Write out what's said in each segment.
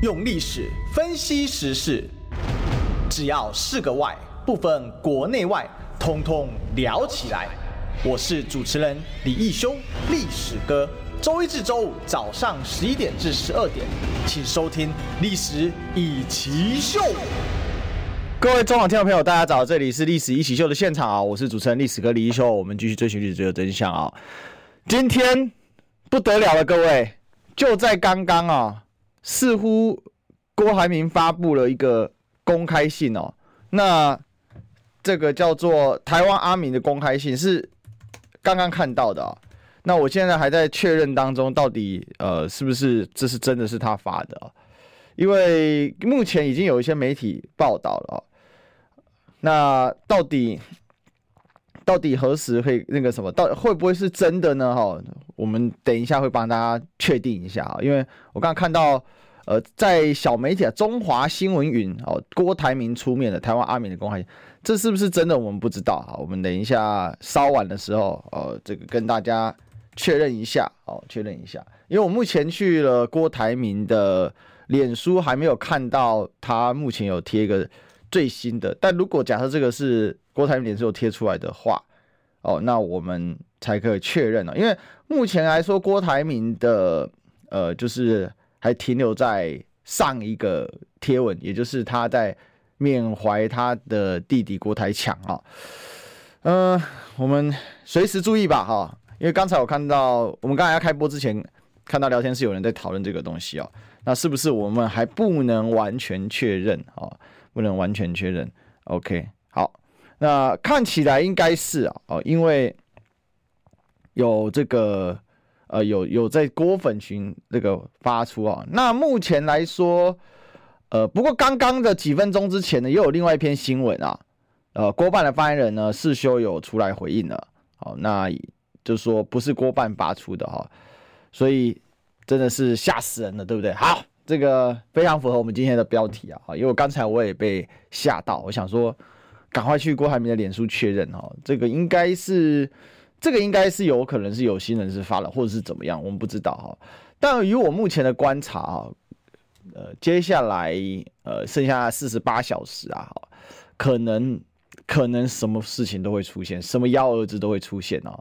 用历史分析时事，只要是个“外”，不分国内外，通通聊起来。我是主持人李义修，历史哥。周一至周五早上十一点至十二点，请收听《历史一起秀》。各位中广听众朋友，大家早，这里是《历史一起秀》的现场啊！我是主持人历史哥李义修，我们继续追寻历史最后真相啊！今天不得了了，各位，就在刚刚啊！似乎郭台铭发布了一个公开信哦，那这个叫做台湾阿明的公开信是刚刚看到的啊，那我现在还在确认当中，到底呃是不是这是真的是他发的啊？因为目前已经有一些媒体报道了，那到底到底何时会那个什么？到会不会是真的呢？哈，我们等一下会帮大家确定一下啊，因为我刚刚看到。呃，在小媒体啊，中华新闻云哦，郭台铭出面的台湾阿明的公开，这是不是真的？我们不知道哈。我们等一下稍晚的时候，呃，这个跟大家确认一下哦，确认一下。因为我目前去了郭台铭的脸书，还没有看到他目前有贴一个最新的。但如果假设这个是郭台铭脸书有贴出来的话，哦，那我们才可以确认了。因为目前来说，郭台铭的呃，就是。还停留在上一个贴文，也就是他在缅怀他的弟弟郭台强啊。嗯、我们随时注意吧哈，因为刚才我看到，我们刚才要开播之前看到聊天室有人在讨论这个东西哦。那是不是我们还不能完全确认啊？不能完全确认。OK，好，那看起来应该是啊，哦，因为有这个。呃，有有在郭粉群这个发出啊，那目前来说，呃，不过刚刚的几分钟之前呢，又有另外一篇新闻啊，呃，郭办的发言人呢，世修有出来回应了，好，那就说不是郭办发出的哈，所以真的是吓死人了，对不对？好，这个非常符合我们今天的标题啊，因为刚才我也被吓到，我想说赶快去郭台铭的脸书确认哈，这个应该是。这个应该是有可能是有心人士发了，或者是怎么样，我们不知道哈。但以我目前的观察啊，呃，接下来呃剩下四十八小时啊，可能可能什么事情都会出现，什么幺蛾子都会出现啊。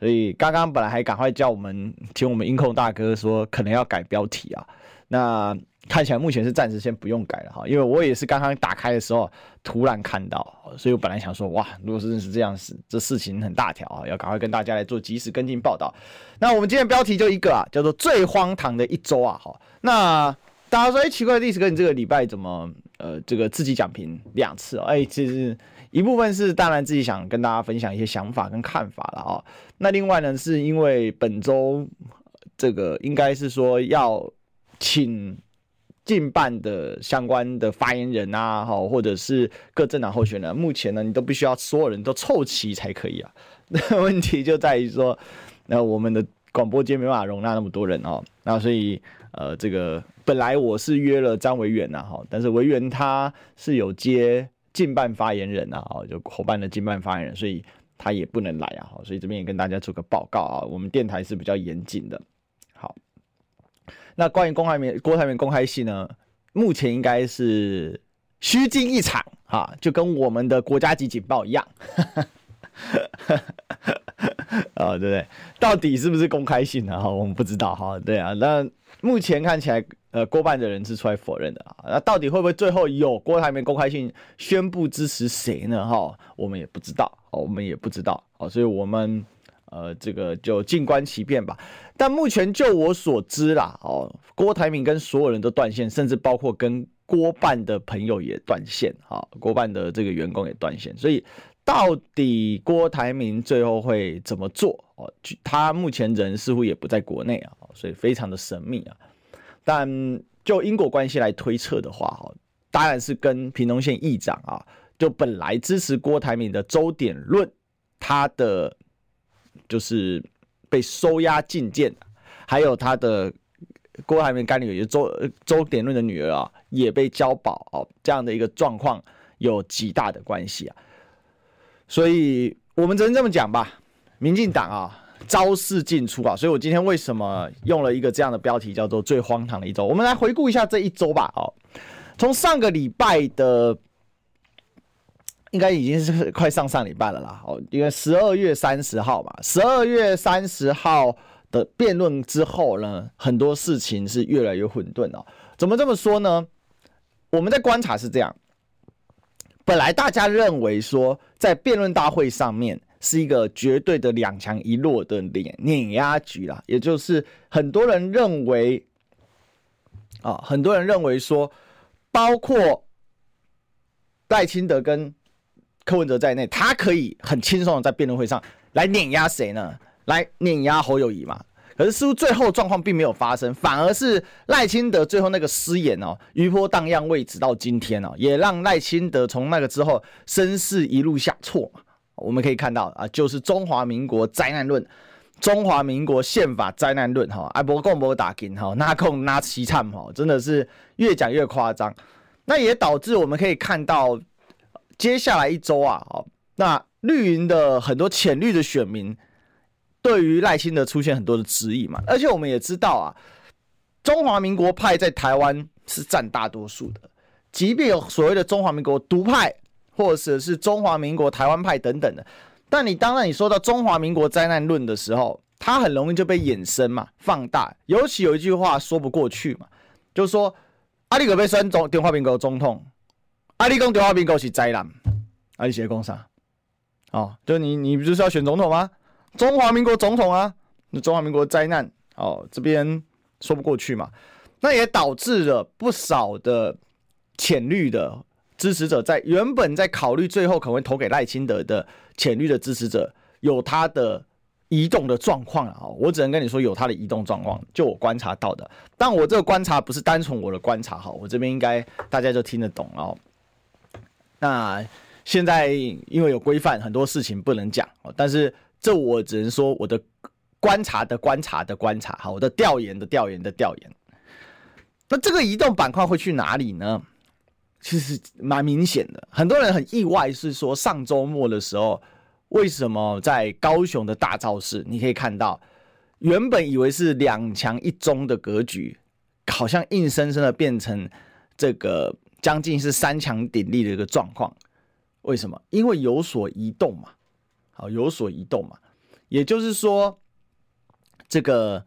所以刚刚本来还赶快叫我们，请我们音控大哥说可能要改标题啊，那。看起来目前是暂时先不用改了哈，因为我也是刚刚打开的时候突然看到，所以我本来想说哇，如果是真是这样子，这事情很大条啊，要赶快跟大家来做及时跟进报道。那我们今天标题就一个啊，叫做最荒唐的一周啊哈。那大家说，哎、奇怪的历史哥，你这个礼拜怎么呃这个自己讲评两次哦？哎、其实一部分是当然自己想跟大家分享一些想法跟看法了啊。那另外呢，是因为本周这个应该是说要请。近办的相关的发言人啊，哈，或者是各政党候选人，目前呢，你都必须要所有人都凑齐才可以啊。那问题就在于说，那我们的广播间没办法容纳那么多人哦。那所以，呃，这个本来我是约了张维远呐，哈，但是维远他是有接近办发言人啊，哈，就伙伴的近办发言人，所以他也不能来啊，哈，所以这边也跟大家做个报告啊，我们电台是比较严谨的。那关于公开面郭台铭公开信呢，目前应该是虚惊一场哈，就跟我们的国家级警报一样，啊，对不对？到底是不是公开信呢？哈，我们不知道哈。对啊，那目前看起来，呃，过半的人是出来否认的啊。那到底会不会最后有郭台铭公开信宣布支持谁呢？哈，我们也不知道，我们也不知道啊，所以我们。呃，这个就静观其变吧。但目前就我所知啦，哦，郭台铭跟所有人都断线，甚至包括跟郭办的朋友也断线，哈，郭办的这个员工也断线。所以，到底郭台铭最后会怎么做？哦，他目前人似乎也不在国内啊，所以非常的神秘啊。但就因果关系来推测的话，哈，当然是跟屏东县议长啊，就本来支持郭台铭的周典论，他的。就是被收押禁见，还有他的郭台铭干女儿周周典论的女儿啊，也被交保哦，这样的一个状况有极大的关系啊。所以我们只能这么讲吧，民进党啊，招式进出啊，所以我今天为什么用了一个这样的标题，叫做“最荒唐的一周”。我们来回顾一下这一周吧。哦，从上个礼拜的，应该已经是快上上礼拜了啦。哦，因为十二月三十号嘛，十二月三十号的辩论之后呢，很多事情是越来越混沌哦。怎么这么说呢？我们在观察是这样，本来大家认为说，在辩论大会上面。是一个绝对的两强一弱的碾碾压局啦，也就是很多人认为，啊，很多人认为说，包括戴清德跟柯文哲在内，他可以很轻松的在辩论会上来碾压谁呢？来碾压侯友宜嘛？可是似乎最后状况并没有发生，反而是赖清德最后那个失言哦，余波荡漾未止到今天哦，也让赖清德从那个之后声势一路下挫嘛。我们可以看到啊，就是中华民国灾难论，中华民国宪法灾难论哈，阿波共不打金哈，那控那凄惨哈，真的是越讲越夸张。那也导致我们可以看到，接下来一周啊，那绿营的很多浅绿的选民对于赖清德出现很多的质疑嘛，而且我们也知道啊，中华民国派在台湾是占大多数的，即便有所谓的中华民国独派。或者是中华民国台湾派等等的，但你当然你说到中华民国灾难论的时候，它很容易就被衍生嘛，放大。尤其有一句话说不过去嘛，就是说阿里戈被选中中华民国总统，阿里讲中华民国是灾难，阿里写讲啥？哦，就你你不是要选总统吗？中华民国总统啊，那中华民国灾难哦，这边说不过去嘛，那也导致了不少的浅绿的。支持者在原本在考虑最后可能会投给赖清德的浅绿的支持者有他的移动的状况啊，我只能跟你说有他的移动状况，就我观察到的。但我这个观察不是单纯我的观察哈，我这边应该大家就听得懂哦。那现在因为有规范，很多事情不能讲，但是这我只能说我的观察的观察的观察，好，我的调研的调研的调研。那这个移动板块会去哪里呢？其实蛮明显的，很多人很意外，是说上周末的时候，为什么在高雄的大造势，你可以看到，原本以为是两强一中的格局，好像硬生生的变成这个将近是三强鼎立的一个状况。为什么？因为有所移动嘛，好，有所移动嘛，也就是说，这个。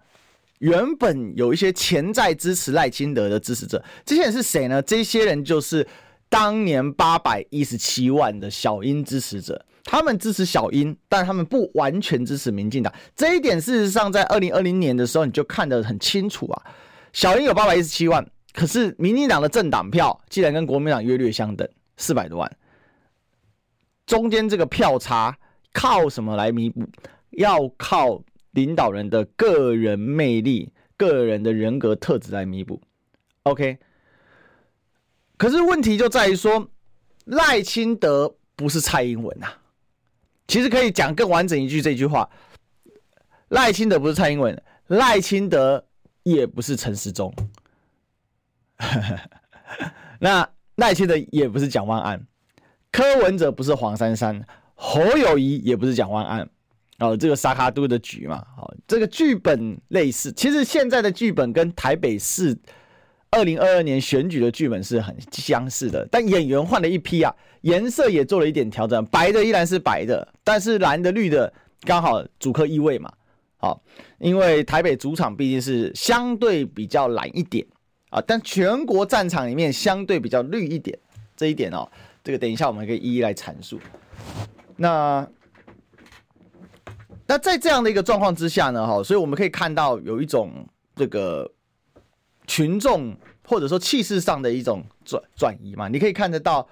原本有一些潜在支持赖清德的支持者，这些人是谁呢？这些人就是当年八百一十七万的小英支持者，他们支持小英，但他们不完全支持民进党。这一点事实上在二零二零年的时候你就看得很清楚啊。小英有八百一十七万，可是民进党的政党票既然跟国民党约略相等，四百多万，中间这个票差靠什么来弥补？要靠。领导人的个人魅力、个人的人格特质来弥补，OK。可是问题就在于说，赖清德不是蔡英文啊。其实可以讲更完整一句这句话：赖清德不是蔡英文，赖清德也不是陈时中。那赖清德也不是蒋万安，柯文哲不是黄珊珊，侯友谊也不是蒋万安。哦，这个沙卡都的局嘛，哦，这个剧本类似。其实现在的剧本跟台北市二零二二年选举的剧本是很相似的，但演员换了一批啊，颜色也做了一点调整，白的依然是白的，但是蓝的绿的刚好主客易位嘛。好，因为台北主场毕竟是相对比较蓝一点啊，但全国战场里面相对比较绿一点，这一点哦，这个等一下我们可以一一来阐述。那。那在这样的一个状况之下呢，哈，所以我们可以看到有一种这个群众或者说气势上的一种转转移嘛。你可以看得到，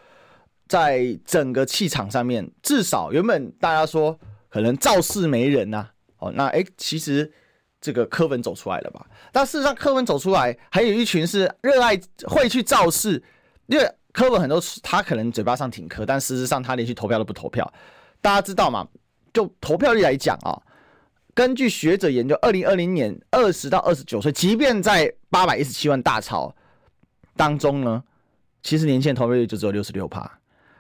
在整个气场上面，至少原本大家说可能造势没人呐，哦，那哎，其实这个柯文走出来了吧？但事实上，柯文走出来，还有一群是热爱会去造势，因为柯文很多他可能嘴巴上挺柯，但事实上他连去投票都不投票。大家知道吗？就投票率来讲啊，根据学者研究，二零二零年二十到二十九岁，即便在八百一十七万大潮当中呢，其实年限投票率就只有六十六趴。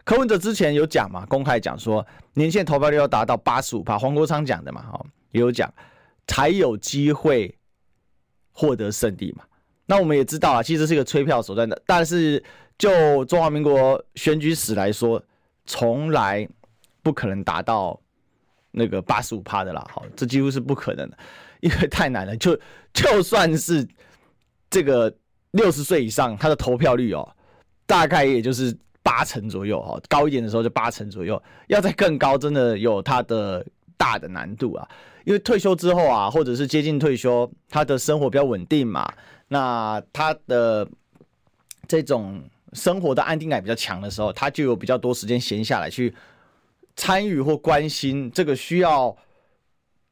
柯文哲之前有讲嘛，公开讲说年限投票率要达到八十五趴，黄国昌讲的嘛，哈，也有讲，才有机会获得胜利嘛。那我们也知道啊，其实是一个催票手段的，但是就中华民国选举史来说，从来不可能达到那个八十五趴的啦。好，这几乎是不可能的，因为太难了。就就算是这个六十岁以上，他的投票率哦，大概也就是八成左右哈，高一点的时候就八成左右，要再更高，真的有它的大的难度啊。因为退休之后啊，或者是接近退休，他的生活比较稳定嘛。那他的这种生活的安定感比较强的时候，他就有比较多时间闲下来去参与或关心这个需要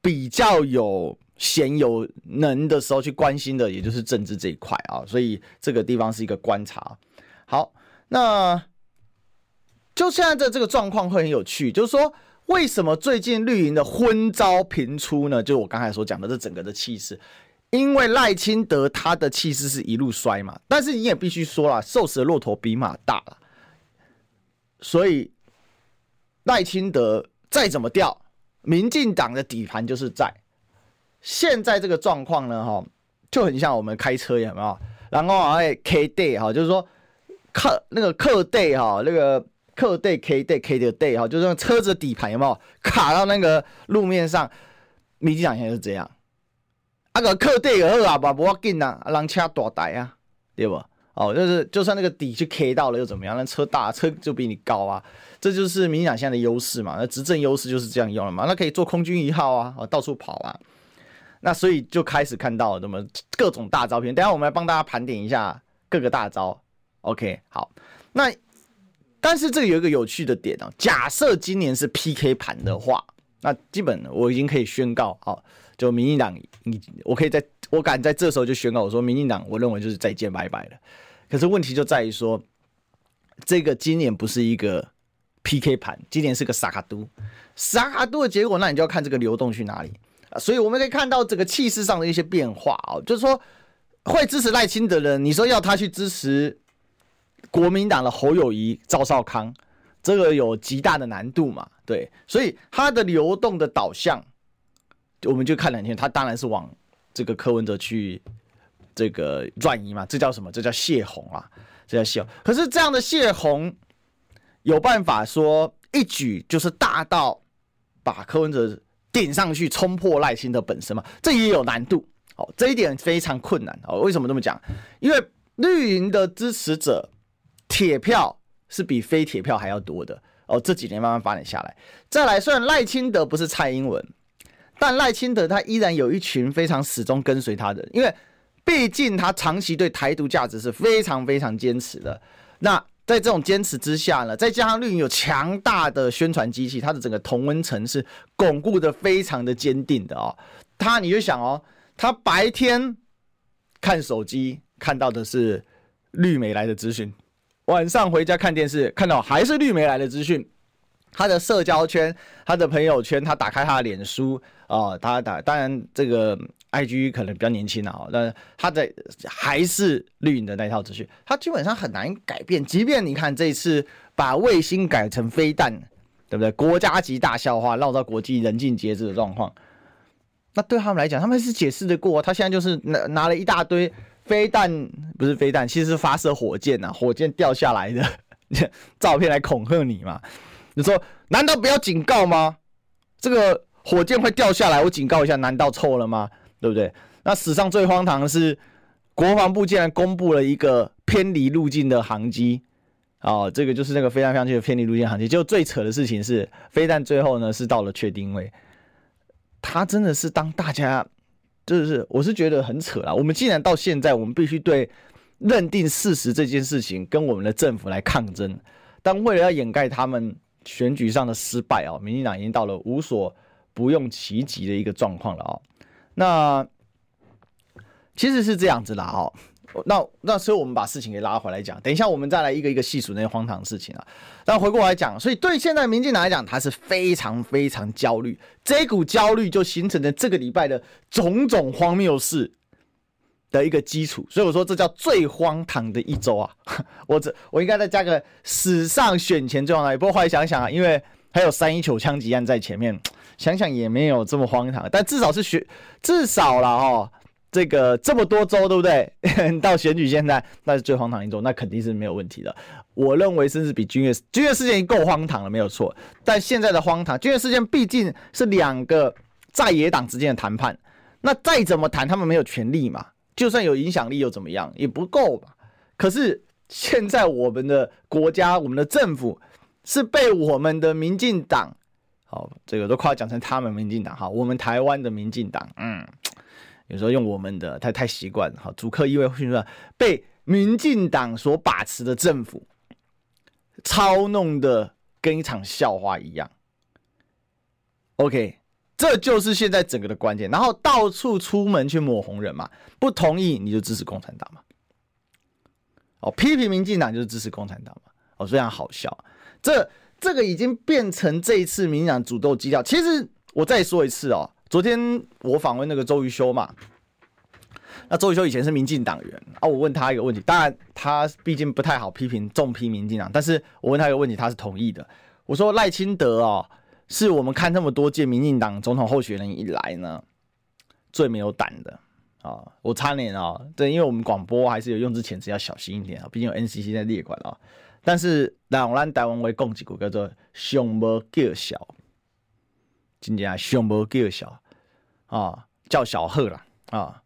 比较有闲有能的时候去关心的，也就是政治这一块啊。所以这个地方是一个观察。好，那就现在的这个状况会很有趣，就是说为什么最近绿营的昏招频出呢？就是我刚才所讲的这整个的气势。因为赖清德他的气势是一路衰嘛，但是你也必须说了，瘦死的骆驼比马大，所以赖清德再怎么掉，民进党的底盘就是在。现在这个状况呢，哈，就很像我们开车有没有？然后啊，K day 哈，就是说客那个客 day 哈，那个客 day K day K 的 day 哈，就是车子底盘有没有卡到那个路面上？民进党现在是这样。那个客队也好啊，不要紧呐，让车大台啊，对不？哦，就是就算那个底去 K 到了又怎么样？那车大，车就比你高啊，这就是民进党现在的优势嘛。那执政优势就是这样用了嘛。那可以做空军一号啊，到处跑啊。那所以就开始看到什么各种大招片。等下我们来帮大家盘点一下各个大招。OK，好。那但是这个有一个有趣的点哦，假设今年是 PK 盘的话，那基本我已经可以宣告好。就民进党，你我可以在，我敢在这时候就宣告我说，民进党我认为就是再见拜拜了。可是问题就在于说，这个今年不是一个 PK 盘，今年是个萨卡都，萨卡都的结果，那你就要看这个流动去哪里。所以我们可以看到这个气势上的一些变化啊，就是说会支持赖清德的人，你说要他去支持国民党的侯友谊、赵少康，这个有极大的难度嘛？对，所以他的流动的导向。我们就看两天，他当然是往这个柯文哲去这个转移嘛，这叫什么？这叫泄洪啊，这叫泄洪。可是这样的泄洪有办法说一举就是大到把柯文哲顶上去，冲破赖清德本身嘛？这也有难度哦，这一点非常困难哦。为什么这么讲？因为绿营的支持者铁票是比非铁票还要多的哦。这几年慢慢发展下来，再来，虽然赖清德不是蔡英文。但赖清德他依然有一群非常始终跟随他的，因为毕竟他长期对台独价值是非常非常坚持的。那在这种坚持之下呢，再加上绿营有强大的宣传机器，他的整个同温层是巩固的非常的坚定的哦。他你就想哦，他白天看手机看到的是绿美来的资讯，晚上回家看电视看到还是绿媒来的资讯。他的社交圈，他的朋友圈，他打开他的脸书啊、哦，他打当然这个 IG 可能比较年轻啊，但是他的还是绿营的那套资讯，他基本上很难改变。即便你看这一次把卫星改成飞弹，对不对？国家级大笑话，闹到国际人尽皆知的状况，那对他们来讲，他们是解释得过。他现在就是拿拿了一大堆飞弹，不是飞弹，其实是发射火箭呐、火箭掉下来的 照片来恐吓你嘛。你说难道不要警告吗？这个火箭会掉下来，我警告一下，难道错了吗？对不对？那史上最荒唐的是，国防部竟然公布了一个偏离路径的航机，哦，这个就是那个飞弹飞上去的偏离路径航机。就最扯的事情是，飞弹最后呢是到了确定位。他真的是当大家，就是我是觉得很扯啦。我们既然到现在，我们必须对认定事实这件事情跟我们的政府来抗争，但为了要掩盖他们。选举上的失败啊，民进党已经到了无所不用其极的一个状况了啊。那其实是这样子啦哦。那那所以我们把事情给拉回来讲，等一下我们再来一个一个细数那些荒唐的事情啊。那回过来讲，所以对现在民进党来讲，他是非常非常焦虑，这股焦虑就形成了这个礼拜的种种荒谬事的一个基础，所以我说这叫最荒唐的一周啊！我这我应该再加个史上选前最荒唐。不过后来想想啊，因为还有三一九枪击案在前面，想想也没有这么荒唐，但至少是选，至少了哦。这个这么多州，对不对？到选举现在，那是最荒唐一州，那肯定是没有问题的。我认为甚至比君悦君悦事件已经够荒唐了，没有错。但现在的荒唐，君悦事件毕竟是两个在野党之间的谈判，那再怎么谈，他们没有权力嘛。就算有影响力又怎么样，也不够吧。可是现在我们的国家，我们的政府是被我们的民进党，好，这个都快要讲成他们民进党，好，我们台湾的民进党，嗯。有时候用我们的太太习惯了，哈，主客意味混乱，被民进党所把持的政府操弄的跟一场笑话一样。OK，这就是现在整个的关键。然后到处出门去抹红人嘛，不同意你就支持共产党嘛。哦，批评民进党就是支持共产党嘛。哦，非常好笑。这这个已经变成这一次民进党主斗基调。其实我再说一次哦。昨天我访问那个周瑜修嘛，那周瑜修以前是民进党员啊，我问他一个问题，当然他毕竟不太好批评重批民进党，但是我问他一个问题，他是同意的。我说赖清德哦，是我们看这么多届民进党总统候选人以来呢最没有胆的啊，我差点啊，对，因为我们广播还是有用之遣词要小心一点啊，毕竟有 NCC 在列管啊。但是让咱台湾为共几个叫做熊无叫小。真正上无叫小啊，叫小好啦啊，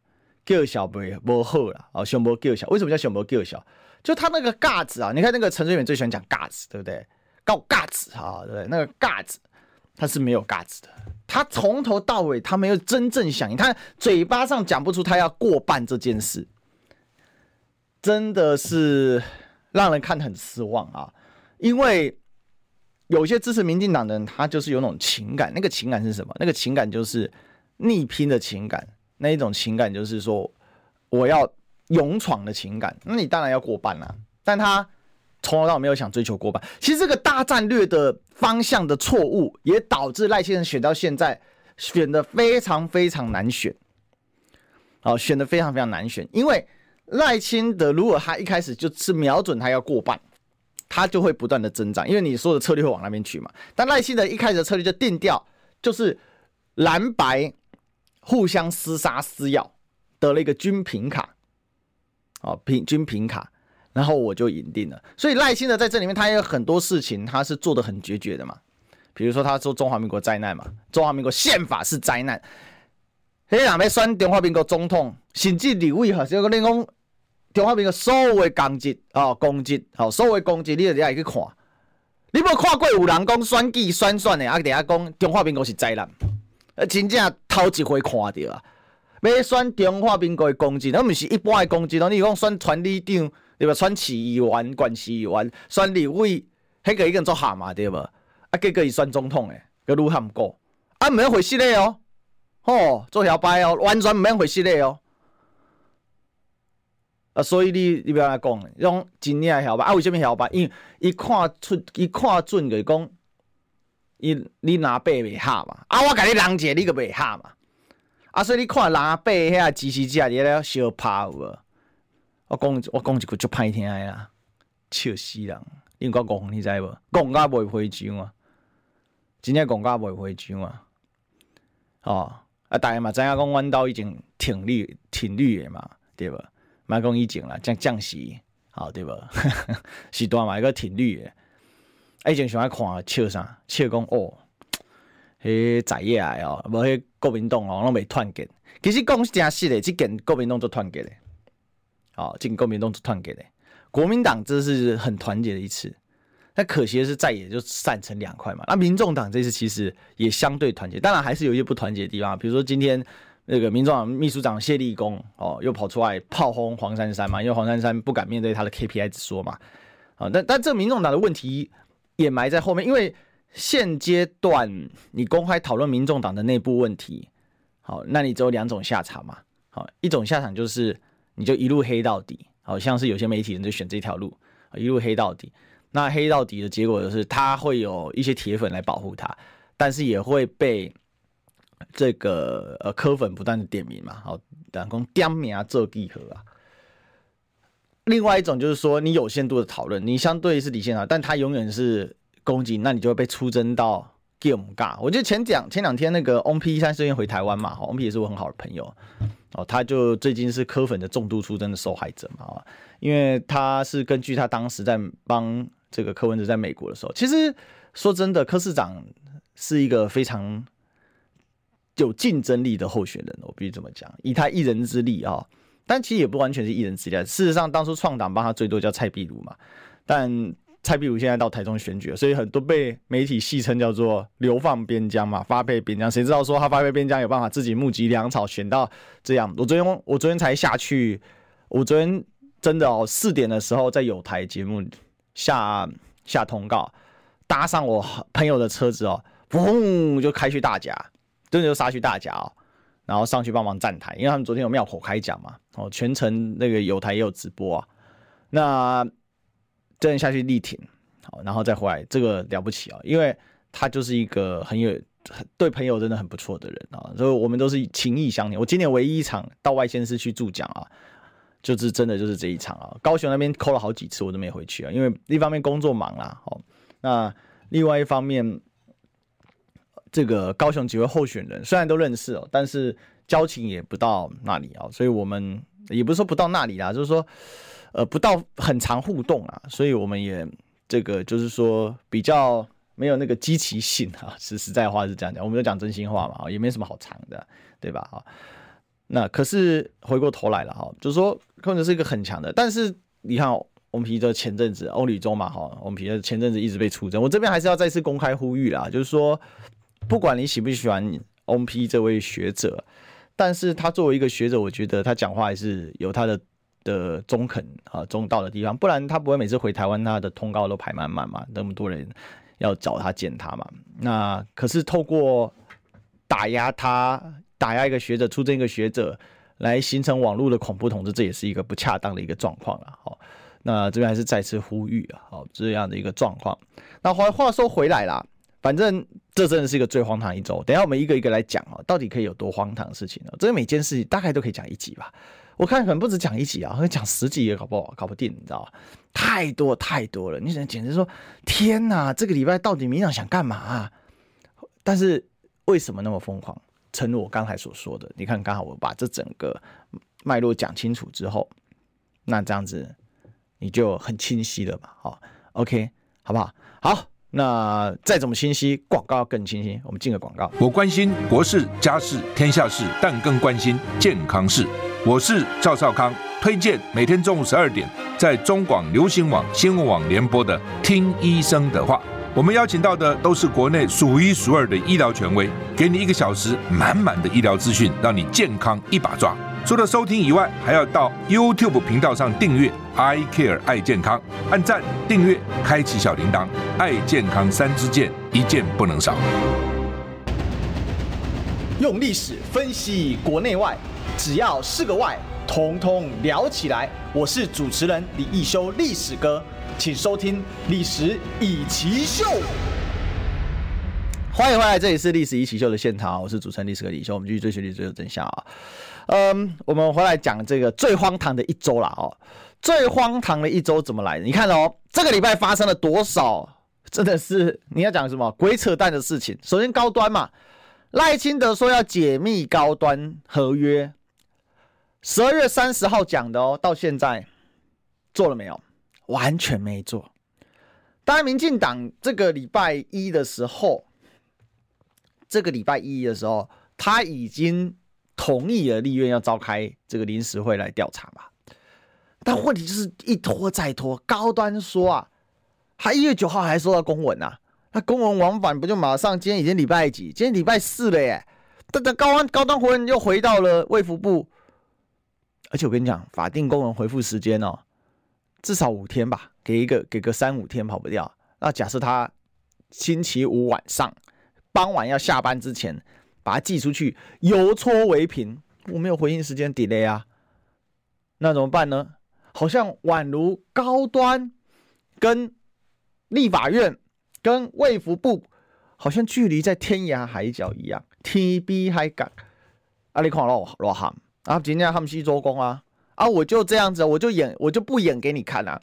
叫小不不好啦啊，上无叫小。为什么叫上无叫小？就他那个嘎子啊，你看那个陈水扁最喜欢讲嘎子，对不对？搞嘎子啊，对不对？那个嘎子他是没有嘎子的，他从头到尾他没有真正响应，他嘴巴上讲不出他要过半这件事，真的是让人看很失望啊，因为。有些支持民进党的人，他就是有种情感，那个情感是什么？那个情感就是逆拼的情感，那一种情感就是说我要勇闯的情感。那你当然要过半啊，但他从头到尾没有想追求过半。其实这个大战略的方向的错误，也导致赖先生选到现在选的非常非常难选。好，选的非常非常难选，因为赖清德如果他一开始就是瞄准他要过半。它就会不断的增长，因为你说的策略会往那边去嘛。但赖清德一开始的策略就定调，就是蓝白互相厮杀撕咬，得了一个均平卡，哦平均平卡，然后我就赢定了。所以赖清德在这里面，他也有很多事情他是做的很决绝的嘛。比如说他说中华民国灾难嘛，中华民国宪法是灾难。黑人要选中华民国总统，甚至立委哈，这个你讲。中华民国所有的公职哦，公职好，所有的公职你都得去看。你无看过有人讲选举选选的，啊，底下讲中华民国是灾难，呃，真正头一回看到啊。要选中华民国的公职，那毋是一般的公职咯。你讲选村里长，对吧？选市议员、县市议员、选立委，迄个已经做下嘛，对无？啊，结果伊选总统诶，个愈喊过，啊，毋免回失礼哦，吼，做摇摆哦，完全毋免回失礼哦。啊，所以你你不要来讲，用真正晓吧？啊，为什么晓吧？因伊看出，伊看准就是讲，伊你拿八袂下嘛。啊，我甲你人者，你个袂下嘛。啊，所以你看拿八遐支持者你咧相拍有无？我讲我讲一句足歹听诶啦，笑死人！因为我讲你知无？讲甲袂回奖啊，真正讲甲袂回奖啊。哦，啊，大家嘛知影讲，阮兜已经挺绿挺绿诶嘛，对无？卖讲以前啦，降降息，好对不？时段嘛一个挺绿的，以前喜欢看笑啥？笑讲哦，迄在野的哦，无迄国民党哦，拢未团结。其实讲是真实的，即件国民党做团结的，好，即国民党做团结的。国民党这是很团结的一次，但可惜的是在野就散成两块嘛。那民众党这次其实也相对团结，当然还是有一些不团结的地方，比如说今天。那个民众党秘书长谢立功哦，又跑出来炮轰黄珊珊嘛，因为黄珊珊不敢面对他的 KPI 指说嘛，啊，但但这民众党的问题也埋在后面，因为现阶段你公开讨论民众党的内部问题，好，那你只有两种下场嘛，好，一种下场就是你就一路黑到底，好像是有些媒体人就选这条路，一路黑到底，那黑到底的结果就是他会有一些铁粉来保护他，但是也会被。这个呃，柯粉不断的点名嘛，好，等于点名啊，做集合啊。另外一种就是说，你有限度的讨论，你相对是理性啊，但他永远是攻击，那你就会被出征到给我们尬。我记得前两前两天那个 OP 三顺便回台湾嘛，翁 P 也是我很好的朋友哦，他就最近是柯粉的重度出征的受害者嘛，因为他是根据他当时在帮这个柯文哲在美国的时候，其实说真的，柯市长是一个非常有竞争力的候选人，我必须这么讲，以他一人之力啊，但其实也不完全是一人之力。事实上，当初创党帮他最多叫蔡壁如嘛，但。蔡壁如现在到台中选举，所以很多被媒体戏称叫做“流放边疆”嘛，发配边疆。谁知道说他发配边疆有办法自己募集粮草选到这样？我昨天我昨天才下去，我昨天真的哦，四点的时候在有台节目下下通告，搭上我朋友的车子哦，嘣就开去大甲，真的就杀去大甲哦，然后上去帮忙站台，因为他们昨天有庙口开讲嘛，哦，全程那个有台也有直播啊，那。真的下去力挺，好，然后再回来，这个了不起啊！因为他就是一个很有对朋友真的很不错的人啊，所以我们都是情义相连。我今年唯一一场到外县市去助讲啊，就是真的就是这一场啊。高雄那边扣了好几次，我都没回去啊，因为一方面工作忙啦，好，那另外一方面，这个高雄几位候选人虽然都认识哦，但是交情也不到那里啊，所以我们也不是说不到那里啦，就是说。呃，不到很常互动啊，所以我们也这个就是说比较没有那个积极性啊。实实在话是这样讲，我们就讲真心话嘛，也没什么好藏的，对吧？哈，那可是回过头来了哈，就是说可能是一个很强的，但是你看翁皮的前阵子欧里中嘛哈，翁皮的前阵子一直被出征，我这边还是要再次公开呼吁啦，就是说不管你喜不喜欢 O P 这位学者，但是他作为一个学者，我觉得他讲话还是有他的。的中肯啊，中道的地方，不然他不会每次回台湾，他的通告都排满满嘛，那么多人要找他见他嘛。那可是透过打压他，打压一个学者，出征一个学者，来形成网络的恐怖统治，这也是一个不恰当的一个状况了。好，那这边还是再次呼吁啊，好，这样的一个状况。那话话说回来啦，反正这真的是一个最荒唐一周。等下我们一个一个来讲哦，到底可以有多荒唐的事情呢？这每件事情大概都可以讲一集吧。我看可能不止讲一集啊，可能讲十集也搞不好，搞不定，你知道吧？太多太多了，你想简直说天哪，这个礼拜到底民进党想干嘛啊？但是为什么那么疯狂？正如我刚才所说的，你看刚好我把这整个脉络讲清楚之后，那这样子你就很清晰了嘛？好，OK，好不好？好，那再怎么清晰，广告更清晰。我们进个广告。我关心国事、家事、天下事，但更关心健康事。我是赵少康，推荐每天中午十二点在中广流行网新闻网联播的《听医生的话》。我们邀请到的都是国内数一数二的医疗权威，给你一个小时满满的医疗资讯，让你健康一把抓。除了收听以外，还要到 YouTube 频道上订阅 “I Care 爱健康”，按赞、订阅、开启小铃铛，爱健康三支箭，一件不能少。用历史分析国内外。只要是个“外”，统统聊起来。我是主持人李一修，历史哥，请收听《历史以奇秀》。欢迎回来，这里是《历史一起秀》的现场，我是主持人历史哥李易修。我们继续追寻历史，追求真相啊！嗯，我们回来讲这个最荒唐的一周了哦。最荒唐的一周怎么来的？你看哦，这个礼拜发生了多少？真的是你要讲什么鬼扯淡的事情？首先高端嘛，赖清德说要解密高端合约。十二月三十号讲的哦，到现在做了没有？完全没做。当然，民进党这个礼拜一的时候，这个礼拜一的时候，他已经同意了立院要召开这个临时会来调查嘛。但问题就是一拖再拖。高端说啊，他一月九号还收到公文呐、啊，那公文往返不就马上？今天已经礼拜几？今天礼拜四了耶。但这高端高端回又回到了卫福部。而且我跟你讲，法定公文回复时间哦，至少五天吧，给一个给个三五天跑不掉。那假设他星期五晚上傍晚要下班之前把它寄出去，邮戳为凭，我没有回应时间 delay 啊，那怎么办呢？好像宛如高端跟立法院跟卫福部好像距离在天涯海角一样，T B 海港，啊，你看我罗汉。啊，今天他们西做工啊，啊，我就这样子，我就演，我就不演给你看啊。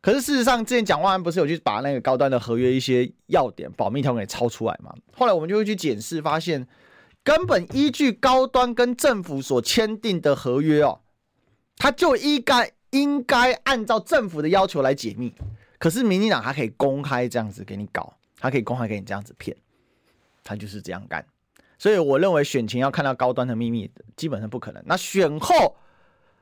可是事实上，之前蒋万安不是有去把那个高端的合约一些要点、保密条款给抄出来嘛？后来我们就会去检视，发现根本依据高端跟政府所签订的合约哦，他就应该应该按照政府的要求来解密。可是民进党还可以公开这样子给你搞，他可以公开给你这样子骗，他就是这样干。所以我认为选情要看到高端的秘密，基本上不可能。那选后，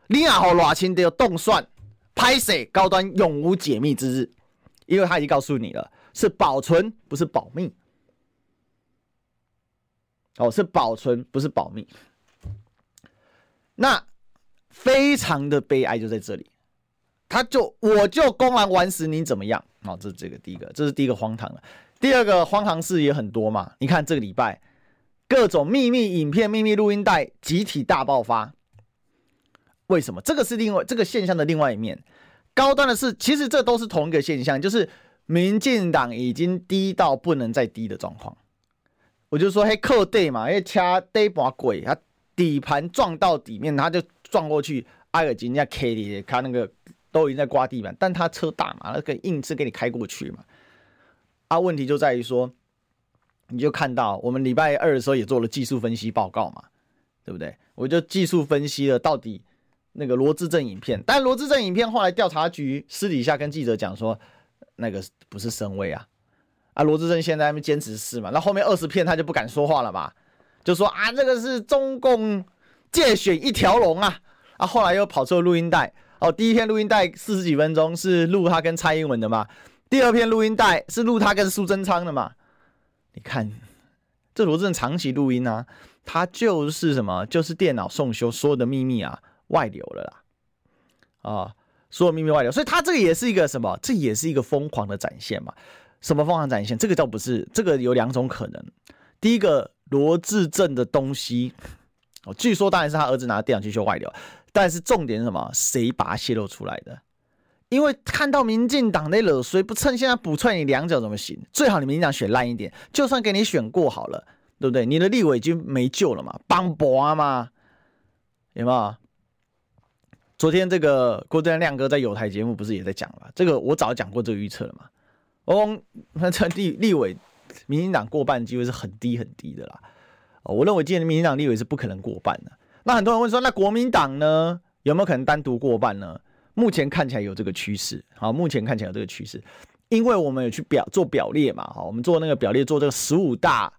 你也好，偌清都有动算。拍谁高端永无解密之日，因为他已经告诉你了，是保存不是保密。哦，是保存不是保密。那非常的悲哀就在这里，他就我就公然玩死你怎么样？哦，这是这个第一个，这是第一个荒唐的。第二个荒唐事也很多嘛，你看这个礼拜各种秘密影片、秘密录音带集体大爆发。为什么？这个是另外这个现象的另外一面。高端的是，其实这都是同一个现象，就是民进党已经低到不能再低的状况。我就说，嘿，扣底嘛，因为掐底把鬼，它底盘撞到底面，它就撞过去，挨个金家 K 里，他那个都已经在刮地板，但他车大嘛，那个硬是给你开过去嘛。啊，问题就在于说，你就看到我们礼拜二的时候也做了技术分析报告嘛，对不对？我就技术分析了到底。那个罗志正影片，但罗志正影片后来调查局私底下跟记者讲说，那个不是深伪啊，啊罗志正现在那边坚持是嘛，那后面二十片他就不敢说话了嘛，就说啊这个是中共借选一条龙啊，啊后来又跑出了录音带，哦第一篇录音带四十几分钟是录他跟蔡英文的嘛，第二篇录音带是录他跟苏贞昌的嘛，你看这罗志正长期录音啊，他就是什么，就是电脑送修所有的秘密啊。外流了啦，啊，所有秘密外流，所以他这个也是一个什么？这也是一个疯狂的展现嘛？什么疯狂展现？这个倒不是，这个有两种可能。第一个，罗智正的东西，哦，据说当然是他儿子拿电脑去修外流，但是重点是什么？谁把它泄露出来的？因为看到民进党那惹谁不趁现在补踹你两脚怎么行？最好你民进党选烂一点，就算给你选过好了，对不对？你的立委已经没救了嘛，帮博嘛，有没有？昨天这个郭正亮亮哥在友台节目不是也在讲了？这个我早讲过这个预测了嘛。哦，那这立立委，民进党过半机会是很低很低的啦。哦，我认为今年民进党立委是不可能过半的。那很多人问说，那国民党呢，有没有可能单独过半呢？目前看起来有这个趋势。好，目前看起来有这个趋势，因为我们有去表做表列嘛。好，我们做那个表列，做这个十五大，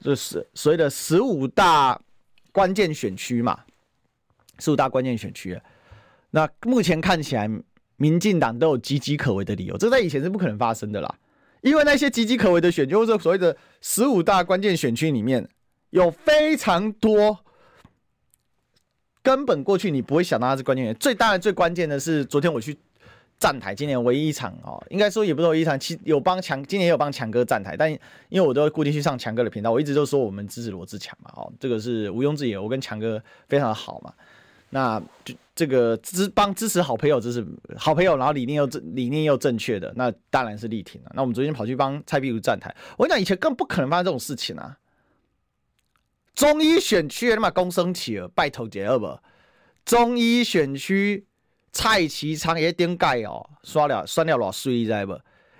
就是所谓的十五大关键选区嘛。十五大关键选区，那目前看起来，民进党都有岌岌可危的理由，这在以前是不可能发生的啦。因为那些岌岌可危的选区，或者所谓的十五大关键选区里面，有非常多根本过去你不会想到它是关键选。最大的最关键的是，昨天我去站台，今年唯一一场哦，应该说也不是唯一一场，其有帮强，今年也有帮强哥站台，但因为我都会固定去上强哥的频道，我一直都说我们支持罗志强嘛，哦，这个是毋庸置疑，我跟强哥非常的好嘛。那就这个支帮支持好朋友，这是好朋友，然后理念又正理念又正确的，那当然是力挺了。那我们昨天跑去帮蔡壁如站台，我跟你讲，以前更不可能发生这种事情啊！中医选区他妈公生起了，拜头杰二不？中医选区蔡其昌也顶盖哦，刷了刷了老水，你知不？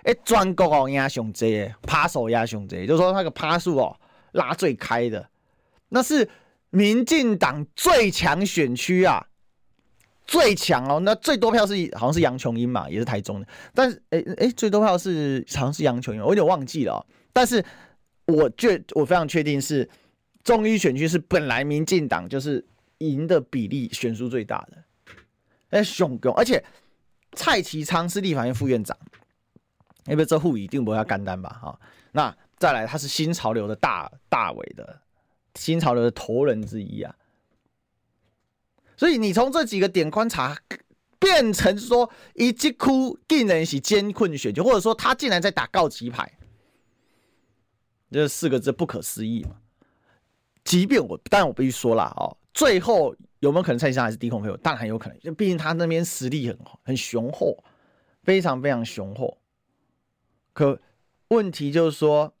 哎，全国哦压上这趴手压上这，就是说那个趴数哦拉最开的，那是。民进党最强选区啊，最强哦，那最多票是好像是杨琼英嘛，也是台中的。但是，诶、欸、诶、欸，最多票是好像是杨琼英，我有点忘记了、哦。但是我确我非常确定是中医选区是本来民进党就是赢的比例悬殊最大的。哎，雄雄，而且蔡其昌是立法院副院长，因为这户一定不会要干单吧？哈，那再来他是新潮流的大大伟的。新潮流的头人之一啊，所以你从这几个点观察，变成说一击哭竟然是艰困选举，或者说他竟然在打告急牌，这四个字不可思议嘛。即便我，但我必须说了哦，最后有没有可能蔡其昌还是低空飞？当然很有可能，就毕竟他那边实力很很雄厚，非常非常雄厚。可问题就是说，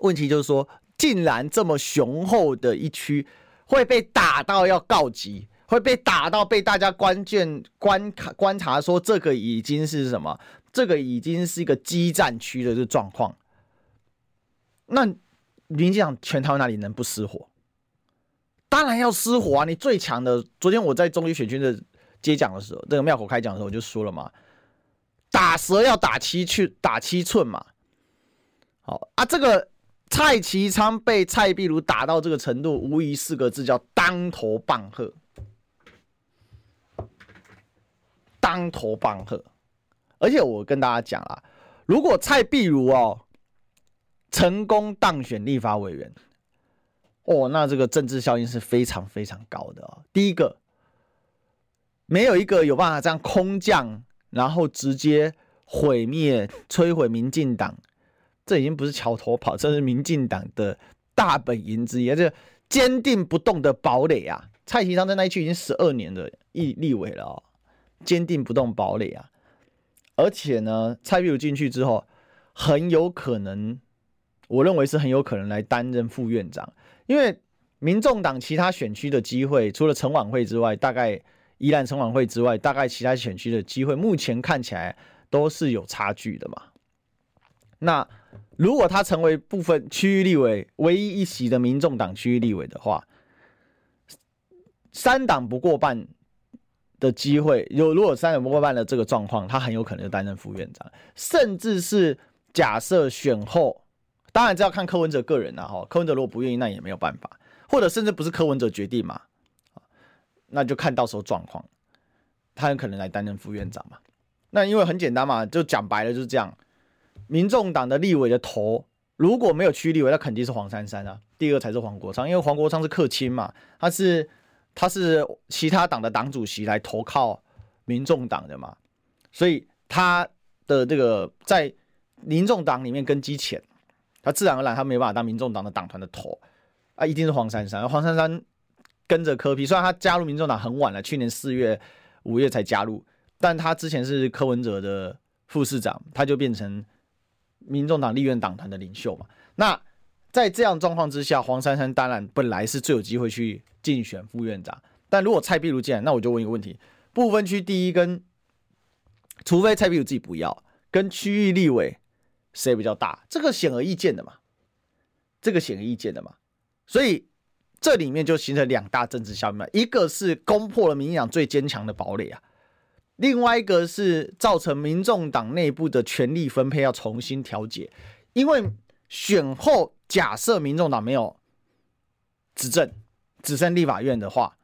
问题就是说。竟然这么雄厚的一区会被打到要告急，会被打到被大家关键观察观察说这个已经是什么？这个已经是一个激战区的这状况。那民进党全台湾哪里能不失火？当然要失火啊！你最强的，昨天我在中坜选区的接讲的时候，这个庙口开讲的时候，我就说了嘛，打蛇要打七寸，打七寸嘛。好啊，这个蔡其昌被蔡壁如打到这个程度，无疑四个字叫当头棒喝。当头棒喝，而且我跟大家讲啊，如果蔡壁如哦成功当选立法委员，哦，那这个政治效应是非常非常高的哦。第一个，没有一个有办法这样空降，然后直接毁灭、摧毁民进党，这已经不是桥头跑，这是民进党的大本营之一，这坚定不动的堡垒啊！蔡其昌在那一区已经十二年的立立委了哦。坚定不动堡垒啊！而且呢，蔡壁如进去之后，很有可能，我认为是很有可能来担任副院长，因为民众党其他选区的机会，除了陈琬惠之外，大概宜兰陈琬惠之外，大概其他选区的机会，目前看起来都是有差距的嘛。那如果他成为部分区域立委唯一一席的民众党区域立委的话，三党不过半。的机会有，如果三党不过半的这个状况，他很有可能就担任副院长，甚至是假设选后，当然这要看柯文哲个人了哈。柯文哲如果不愿意，那也没有办法，或者甚至不是柯文哲决定嘛，那就看到时候状况，他很可能来担任副院长嘛。那因为很简单嘛，就讲白了就是这样，民众党的立委的头如果没有区立委，那肯定是黄珊珊啊，第二才是黄国昌，因为黄国昌是客卿嘛，他是。他是其他党的党主席来投靠民众党的嘛，所以他的这个在民众党里面根基浅，他自然而然他没办法当民众党的党团的头啊，一定是黄珊珊。黄珊珊跟着柯 P，虽然他加入民众党很晚了，去年四月、五月才加入，但他之前是柯文哲的副市长，他就变成民众党立院党团的领袖嘛。那在这样状况之下，黄珊珊当然本来是最有机会去。竞选副院长，但如果蔡壁如进来，那我就问一个问题：不分区第一跟，除非蔡壁如自己不要，跟区域立委谁比较大？这个显而易见的嘛，这个显而易见的嘛。所以这里面就形成两大政治效应嘛，一个是攻破了民进党最坚强的堡垒啊，另外一个是造成民众党内部的权力分配要重新调节，因为选后假设民众党没有执政。只剩立法院的话，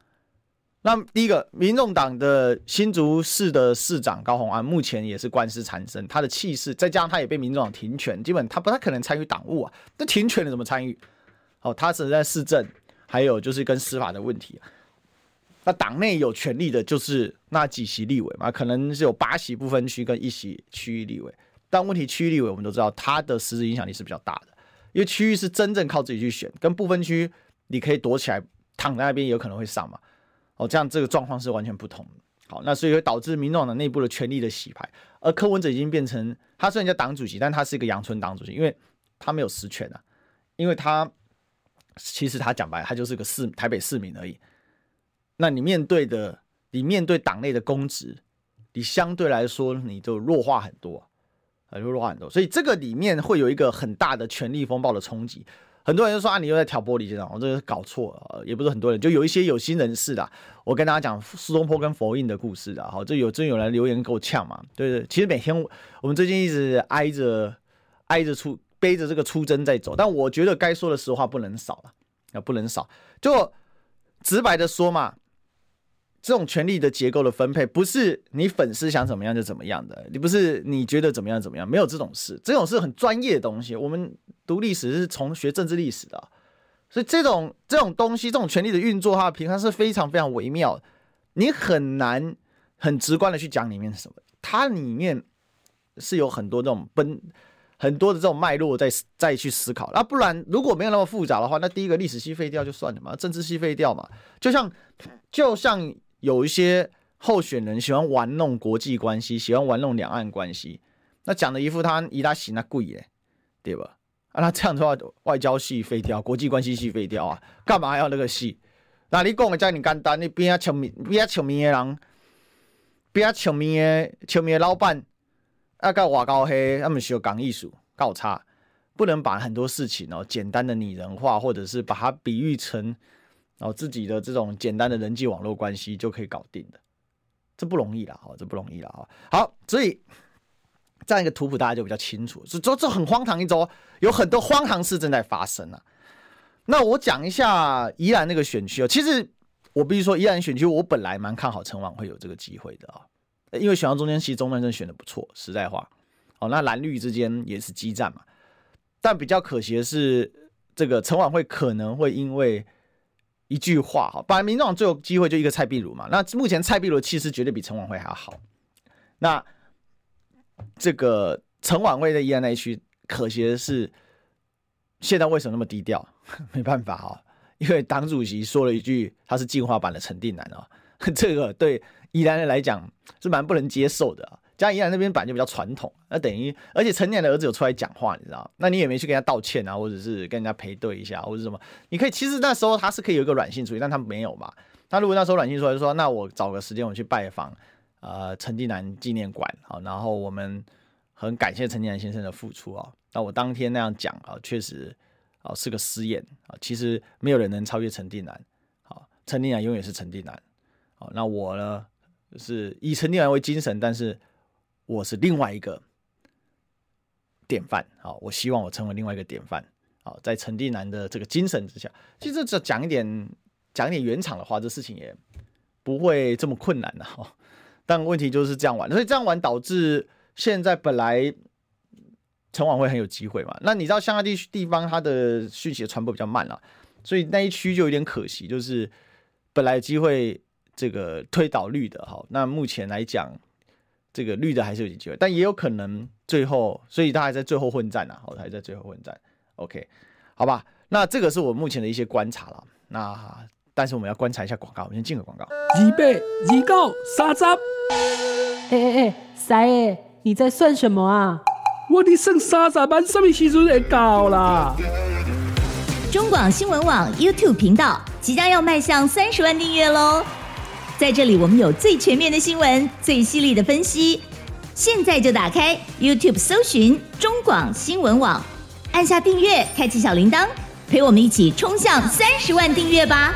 那第一个，民众党的新竹市的市长高虹安目前也是官司缠身，他的气势再加上他也被民众党停权，基本他不太可能参与党务啊。那停权了怎么参与？哦，他只是在市政，还有就是跟司法的问题。那党内有权力的就是那几席立委嘛，可能是有八席不分区跟一席区域立委。但问题区域立委我们都知道，他的实质影响力是比较大的，因为区域是真正靠自己去选，跟不分区你可以躲起来。躺在那边有可能会上嘛？哦，这样这个状况是完全不同的。好，那所以会导致民众党内部的权力的洗牌，而柯文哲已经变成他虽然叫党主席，但他是一个阳春党主席，因为他没有实权啊，因为他其实他讲白了，他就是个市台北市民而已。那你面对的，你面对党内的公职，你相对来说你就弱化很多，啊，弱化很多，所以这个里面会有一个很大的权力风暴的冲击。很多人就说啊，你又在挑拨离间，我这个搞错了，也不是很多人，就有一些有心人士的，我跟大家讲苏东坡跟佛印的故事的，好，这有真有人留言够呛嘛？对对，其实每天我们最近一直挨着挨着出背着这个出征在走，但我觉得该说的实话不能少了，啊，不能少，就直白的说嘛。这种权力的结构的分配，不是你粉丝想怎么样就怎么样的，你不是你觉得怎么样怎么样，没有这种事，这种是很专业的东西。我们读历史是从学政治历史的，所以这种这种东西，这种权力的运作，它平衡是非常非常微妙，你很难很直观的去讲里面是什么，它里面是有很多这种奔很多的这种脉络在再去思考。那不然如果没有那么复杂的话，那第一个历史系废掉就算了嘛，政治系废掉嘛，就像就像。有一些候选人喜欢玩弄国际关系，喜欢玩弄两岸关系，那讲的一副他以他行那贵耶，对吧？啊，那这样的话，外交系废掉，国际关系系废掉啊，干嘛要那个系？那你讲的这么简单，你边啊球迷，边啊球迷的人，边啊球迷的球迷的老板，啊，跟外高黑，他们需要讲艺术，搞差，不能把很多事情哦简单的拟人化，或者是把它比喻成哦自己的这种简单的人际网络关系就可以搞定的，这不容易啦，哦，这不容易啦，哦，好，所以这样一个图谱大家就比较清楚，这这这很荒唐一周，有很多荒唐事正在发生啊。那我讲一下宜兰那个选区哦，其实我必须说，宜兰选区我本来蛮看好陈琬惠有这个机会的啊，因为选到中间其实中段真选的不错，实在话，哦，那蓝绿之间也是激战嘛，但比较可惜的是，这个陈琬惠可能会因为一句话哈，本来民众最有机会就一个蔡壁如嘛，那目前蔡壁如气势绝对比陈婉慧还要好，那这个陈婉慧在宜兰那一区，可惜的是。现在为什么那么低调？没办法啊，因为党主席说了一句，他是进化版的陈定南啊，这个对宜兰人来讲是蛮不能接受的。加家宜兰那边版就比较传统，那等于而且陈定南的儿子有出来讲话，你知道？那你也没去跟他道歉啊，或者是跟人家赔对一下，或者什么？你可以其实那时候他是可以有一个软性处理，但他没有嘛。他如果那时候软性出来就说，那我找个时间我去拜访呃陈定南纪念馆啊，然后我们很感谢陈定南先生的付出啊。那我当天那样讲啊，确实啊是个私艳啊。其实没有人能超越陈定南，好，陈定南永远是陈定南。好，那我呢是以陈定南为精神，但是我是另外一个典范。好，我希望我成为另外一个典范。好，在陈定南的这个精神之下，其实这讲一点讲一点圆场的话，这事情也不会这么困难的哈。但问题就是这样玩，所以这样玩导致现在本来。陈琬惠很有机会嘛？那你知道香港地区地方它的讯息的传播比较慢了，所以那一区就有点可惜，就是本来机会这个推倒率的哈。那目前来讲，这个绿的还是有点机会，但也有可能最后，所以他还在最后混战啊，好，还在最后混战。OK，好吧，那这个是我目前的一些观察了。那但是我们要观察一下广告，我们先进个广告。预备，预告，三十。哎哎哎，三爷，你在算什么啊？我的剩三十万，什么时阵会到啦？中广新闻网 YouTube 频道即将要迈向三十万订阅喽！在这里，我们有最全面的新闻，最犀利的分析。现在就打开 YouTube 搜寻中广新闻网，按下订阅，开启小铃铛，陪我们一起冲向三十万订阅吧！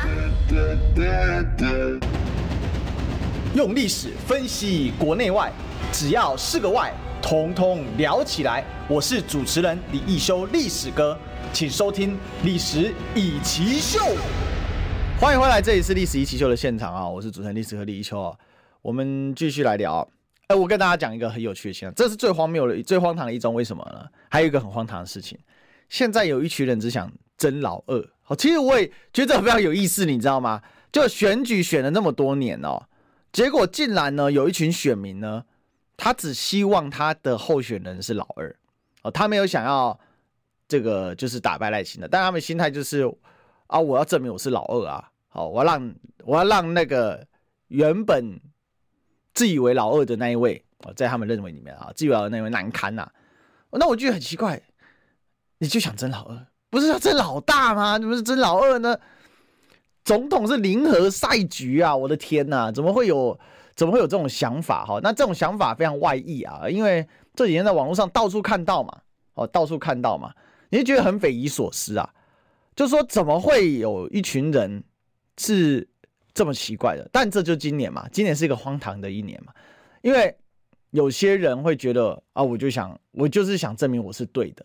用历史分析国内外，只要是个“外”。通通聊起来！我是主持人李易修，历史哥，请收听《历史易起秀》。欢迎回来，这里是《历史一奇秀》的现场啊！我是主持人历史和李一秋啊。我们继续来聊。哎，我跟大家讲一个很有趣的现象，这是最荒谬的、最荒唐的一种。为什么呢？还有一个很荒唐的事情，现在有一群人只想争老二。好，其实我也觉得非常有意思，你知道吗？就选举选了那么多年哦，结果竟然呢，有一群选民呢。他只希望他的候选人是老二，哦，他没有想要这个就是打败赖清德，但他们心态就是啊，我要证明我是老二啊，好，我要让我要让那个原本自以为老二的那一位，哦，在他们认为里面啊，自以为老二那位难堪呐，那我觉得很奇怪，你就想争老二，不是要争老大吗？怎么是争老二呢？总统是零和赛局啊，我的天呐，怎么会有？怎么会有这种想法哈？那这种想法非常外溢啊，因为这几天在网络上到处看到嘛，哦，到处看到嘛，你就觉得很匪夷所思啊。就说，怎么会有一群人是这么奇怪的？但这就今年嘛，今年是一个荒唐的一年嘛，因为有些人会觉得啊，我就想，我就是想证明我是对的，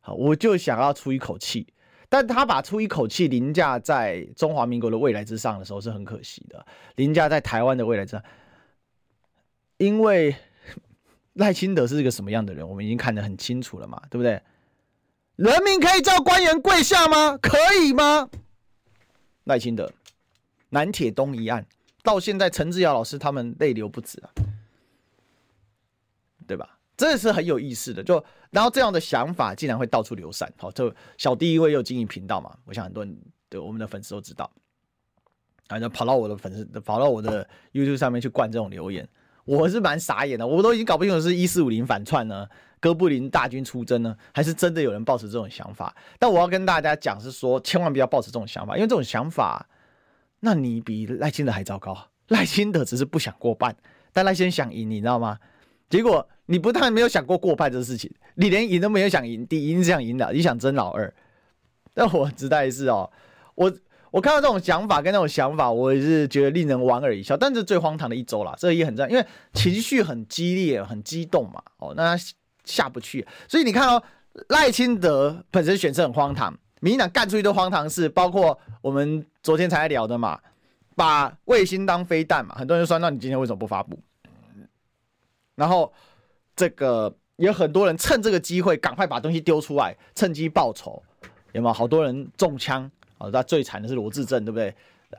好，我就想要出一口气。但他把出一口气凌驾在中华民国的未来之上的时候，是很可惜的，凌驾在台湾的未来之上。因为赖清德是一个什么样的人，我们已经看得很清楚了嘛，对不对？人民可以叫官员跪下吗？可以吗？赖清德南铁东一案到现在，陈志尧老师他们泪流不止啊，对吧？这是很有意思的。就然后这样的想法竟然会到处流散。好，就小弟因为有经营频道嘛，我想很多人对我们的粉丝都知道，然后跑到我的粉丝，跑到我的 YouTube 上面去灌这种留言。我是蛮傻眼的，我都已经搞不清楚是一四五零反串呢，哥布林大军出征呢，还是真的有人抱持这种想法。但我要跟大家讲是说，千万不要抱持这种想法，因为这种想法那你比赖清德还糟糕。赖清德只是不想过半，但赖先想赢，你知道吗？结果你不但没有想过过半这个事情，你连赢都没有想赢，第一你想赢的，你想争老二。但我知道是哦，我我看到这种想法跟那种想法，我也是觉得令人莞尔一笑。但是最荒唐的一周啦，这也很赞，因为情绪很激烈、很激动嘛。哦，那他下不去，所以你看哦，赖清德本身选择很荒唐，民进党干出一堆荒唐事，包括我们昨天才聊的嘛，把卫星当飞弹嘛，很多人说，那你今天为什么不发布？然后这个有很多人趁这个机会赶快把东西丢出来，趁机报仇。有没有好多人中枪啊？那最惨的是罗志正，对不对？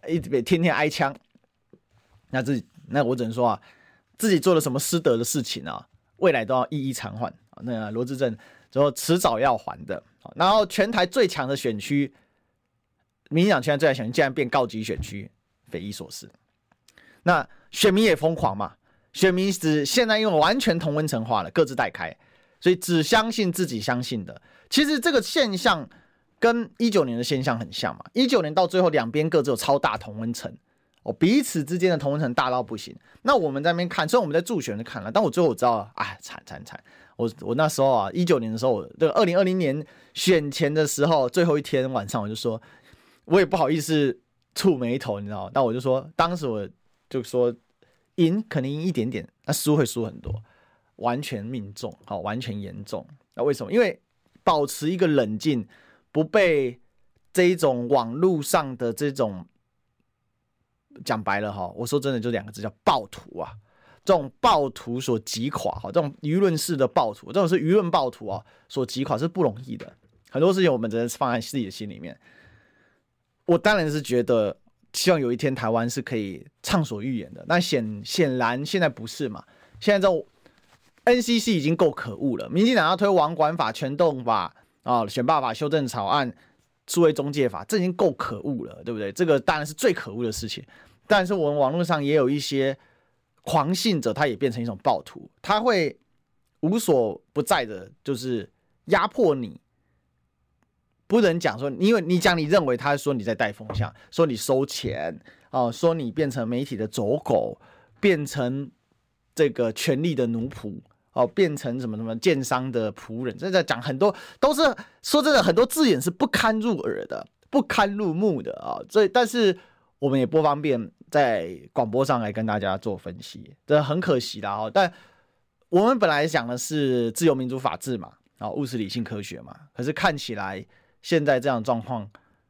一直被天天挨枪。那自己，那我只能说啊，自己做了什么失德的事情啊，未来都要一一偿还。那罗志正之后迟早要还的。然后全台最强的选区，民进党现在最爱选区竟然变高级选区，匪夷所思。那选民也疯狂嘛，选民只现在因为完全同温层化了，各自带开，所以只相信自己相信的。其实这个现象。跟一九年的现象很像嘛，一九年到最后两边各自有超大同温层，哦，彼此之间的同温层大到不行。那我们在那边看，虽然我们在助选就看了，但我最后我知道，哎，惨惨惨！我我那时候啊，一九年的时候，这个二零二零年选前的时候，最后一天晚上，我就说，我也不好意思触霉头，你知道吗？那我就说，当时我就说，赢可能赢一点点，那输会输很多，完全命中，好，完全严重。那为什么？因为保持一个冷静。不被这一种网络上的这种讲白了哈，我说真的就两个字叫暴徒啊，这种暴徒所击垮哈，这种舆论式的暴徒，这种是舆论暴徒啊所击垮是不容易的。很多事情我们只能放在自己的心里面。我当然是觉得希望有一天台湾是可以畅所欲言的，那显显然现在不是嘛？现在这 NCC 已经够可恶了，民进党要推网管法、全动法。啊、选罢法修正草案、数位中介法，这已经够可恶了，对不对？这个当然是最可恶的事情。但是我们网络上也有一些狂信者，他也变成一种暴徒，他会无所不在的，就是压迫你。不能讲说，因为你讲你认为他说你在带风向，说你收钱哦，说你变成媒体的走狗，变成这个权力的奴仆。哦，变成什么什么奸商的仆人，这在讲很多，都是说真的，很多字眼是不堪入耳的，不堪入目的啊。所以，但是我们也不方便在广播上来跟大家做分析，这很可惜的哦。但我们本来讲的是自由民主法治嘛，啊，务实理性科学嘛。可是看起来现在这样状况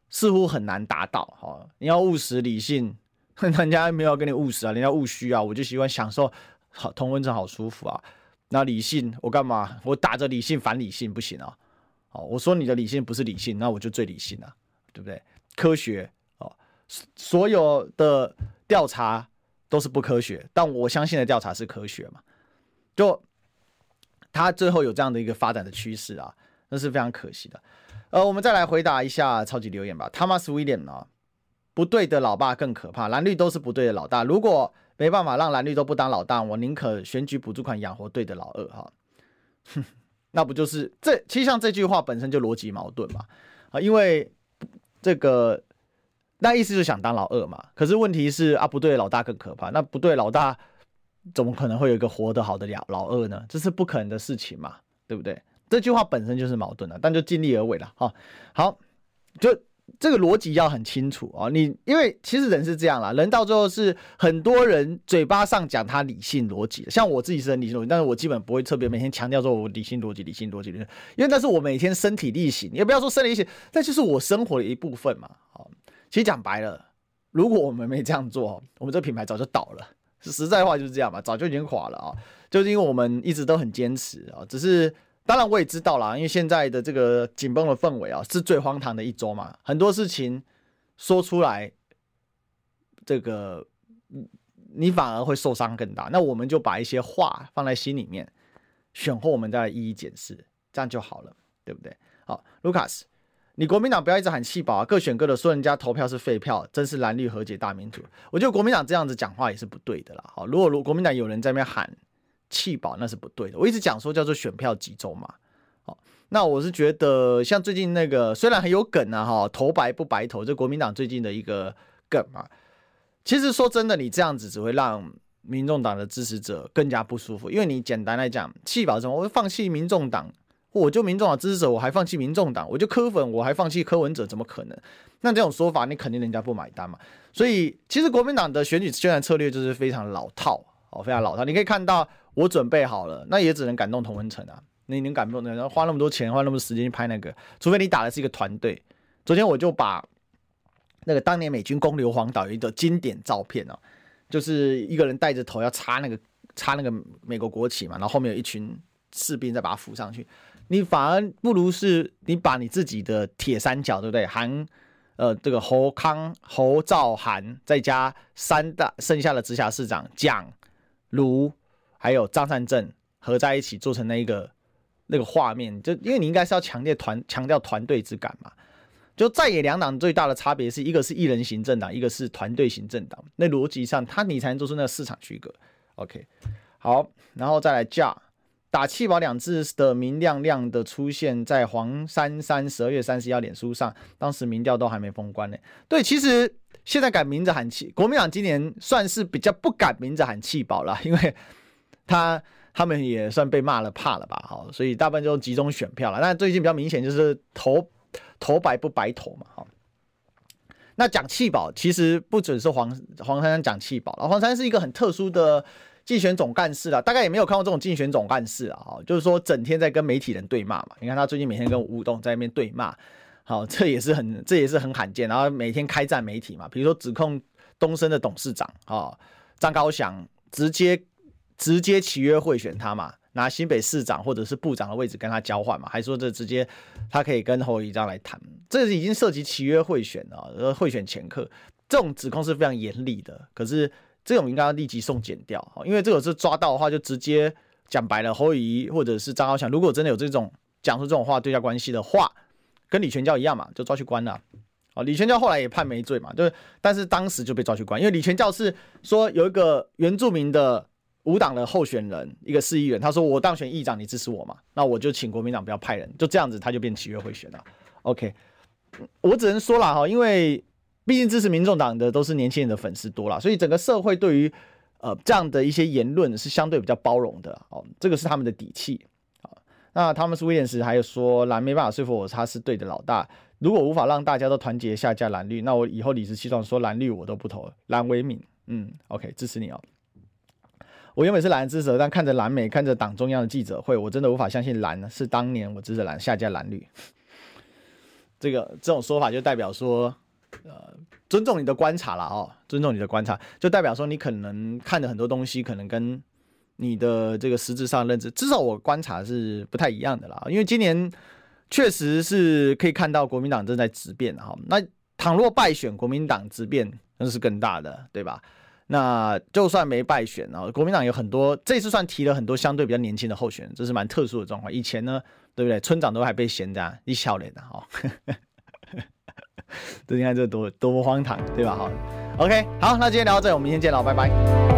似乎很难达到。哈，你要务实理性，人家没有跟你务实啊，人家务虚啊。我就喜欢享受好同温层，好舒服啊。那理性我干嘛？我打着理性反理性不行啊！哦，我说你的理性不是理性，那我就最理性了，对不对？科学哦，所有的调查都是不科学，但我相信的调查是科学嘛？就他最后有这样的一个发展的趋势啊，那是非常可惜的。呃，我们再来回答一下超级留言吧。Thomas William 啊，不对的老爸更可怕，蓝绿都是不对的老大。如果没办法让蓝绿都不当老大，我宁可选举补助款养活对的老二哈，哼，那不就是这？其实像这句话本身就逻辑矛盾嘛啊，因为这个那意思就是想当老二嘛。可是问题是啊，不对老大更可怕，那不对老大怎么可能会有一个活得好的老老二呢？这是不可能的事情嘛，对不对？这句话本身就是矛盾的，但就尽力而为了哈。好，就。这个逻辑要很清楚啊！你因为其实人是这样啦，人到最后是很多人嘴巴上讲他理性逻辑，像我自己是很理性逻辑，但是我基本不会特别每天强调说我理性逻辑、理性逻辑，因为那是我每天身体力行，也不要说身体力行，那就是我生活的一部分嘛。好，其实讲白了，如果我们没这样做，我们这个品牌早就倒了。实在话就是这样嘛，早就已经垮了啊！就是因为我们一直都很坚持啊，只是。当然我也知道啦，因为现在的这个紧绷的氛围啊，是最荒唐的一周嘛。很多事情说出来，这个你反而会受伤更大。那我们就把一些话放在心里面，选后我们再来一一检视，这样就好了，对不对？好，卢卡斯，你国民党不要一直喊弃保啊，各选各的，说人家投票是废票，真是蓝绿和解大民主。我觉得国民党这样子讲话也是不对的啦。好，如果如国民党有人在那边喊。弃保那是不对的，我一直讲说叫做选票集中嘛，好，那我是觉得像最近那个虽然很有梗啊哈，投白不白投，这国民党最近的一个梗嘛，其实说真的，你这样子只会让民众党的支持者更加不舒服，因为你简单来讲，弃保什么，我放弃民众党，我就民众党支持者，我还放弃民众党，我就柯粉，我还放弃柯文哲，怎么可能？那这种说法，你肯定人家不买单嘛。所以，其实国民党的选举宣传策略就是非常老套哦，非常老套。你可以看到，我准备好了，那也只能感动同温层啊。你能感动的，然后花那么多钱，花那么多时间去拍那个，除非你打的是一个团队。昨天我就把那个当年美军攻硫磺岛一个经典照片哦，就是一个人带着头要插那个插那个美国国旗嘛，然后后面有一群士兵再把它扶上去。你反而不如是你把你自己的铁三角，对不对？韩呃这个侯康、侯兆韩，再加三大剩下的直辖市长蒋卢还有张善政合在一起做成那一个那个画面，就因为你应该是要强烈团强调团队之感嘛。就在野两党最大的差别是一个是一人行政党，一个是团队行政党。那逻辑上，他你才能做出那个市场区隔。OK，好，然后再来架打气保两字的明亮亮的出现在黄珊珊十二月三十一号脸书上，当时民调都还没封关呢。对，其实现在改名字喊气，国民党今年算是比较不改名字喊气保了，因为他他们也算被骂了怕了吧？好，所以大部分就集中选票了。但最近比较明显就是投。投白不白投嘛，哈。那讲弃保，其实不只是黄黄珊珊讲弃保了。黄珊珊是一个很特殊的竞选总干事啊，大概也没有看过这种竞选总干事啊，哈，就是说整天在跟媒体人对骂嘛。你看他最近每天跟吴董在那边对骂，好，这也是很这也是很罕见。然后每天开战媒体嘛，比如说指控东森的董事长啊张高翔直接直接契约贿选他嘛。拿新北市长或者是部长的位置跟他交换嘛，还说这直接他可以跟侯友宜这样来谈，这已经涉及契约贿选了，呃，贿选前科，这种指控是非常严厉的。可是这种应该要立即送检掉，因为这个是抓到的话，就直接讲白了，侯友宜或者是张高翔，如果真的有这种讲出这种话对价关系的话，跟李全教一样嘛，就抓去关了。哦，李全教后来也判没罪嘛，对，但是当时就被抓去关，因为李全教是说有一个原住民的。无党的候选人，一个市议员，他说：“我当选议长，你支持我嘛？那我就请国民党不要派人，就这样子，他就变契约贿选了。” OK，我只能说了哈，因为毕竟支持民众党的都是年轻人的粉丝多了，所以整个社会对于呃这样的一些言论是相对比较包容的哦，这个是他们的底气啊。那他们是威廉斯，还有说蓝没办法说服我他是对的老大，如果无法让大家都团结下架蓝绿，那我以后理直气壮说蓝绿我都不投了，蓝为民，嗯，OK，支持你哦。我原本是蓝支持者，但看着蓝美，看着党中央的记者会，我真的无法相信蓝是当年我支持蓝下架蓝绿。这个这种说法就代表说，呃，尊重你的观察了哦，尊重你的观察，就代表说你可能看的很多东西，可能跟你的这个实质上认知，至少我观察是不太一样的啦。因为今年确实是可以看到国民党正在质变哈，那倘若败选，国民党质变那是更大的，对吧？那就算没败选啊，国民党有很多，这次算提了很多相对比较年轻的候选人，这是蛮特殊的状况。以前呢，对不对？村长都还被嫌的一笑脸的哈，这你看这多多么荒唐，对吧？好，OK，好，那今天聊到这，我们明天见了，拜拜。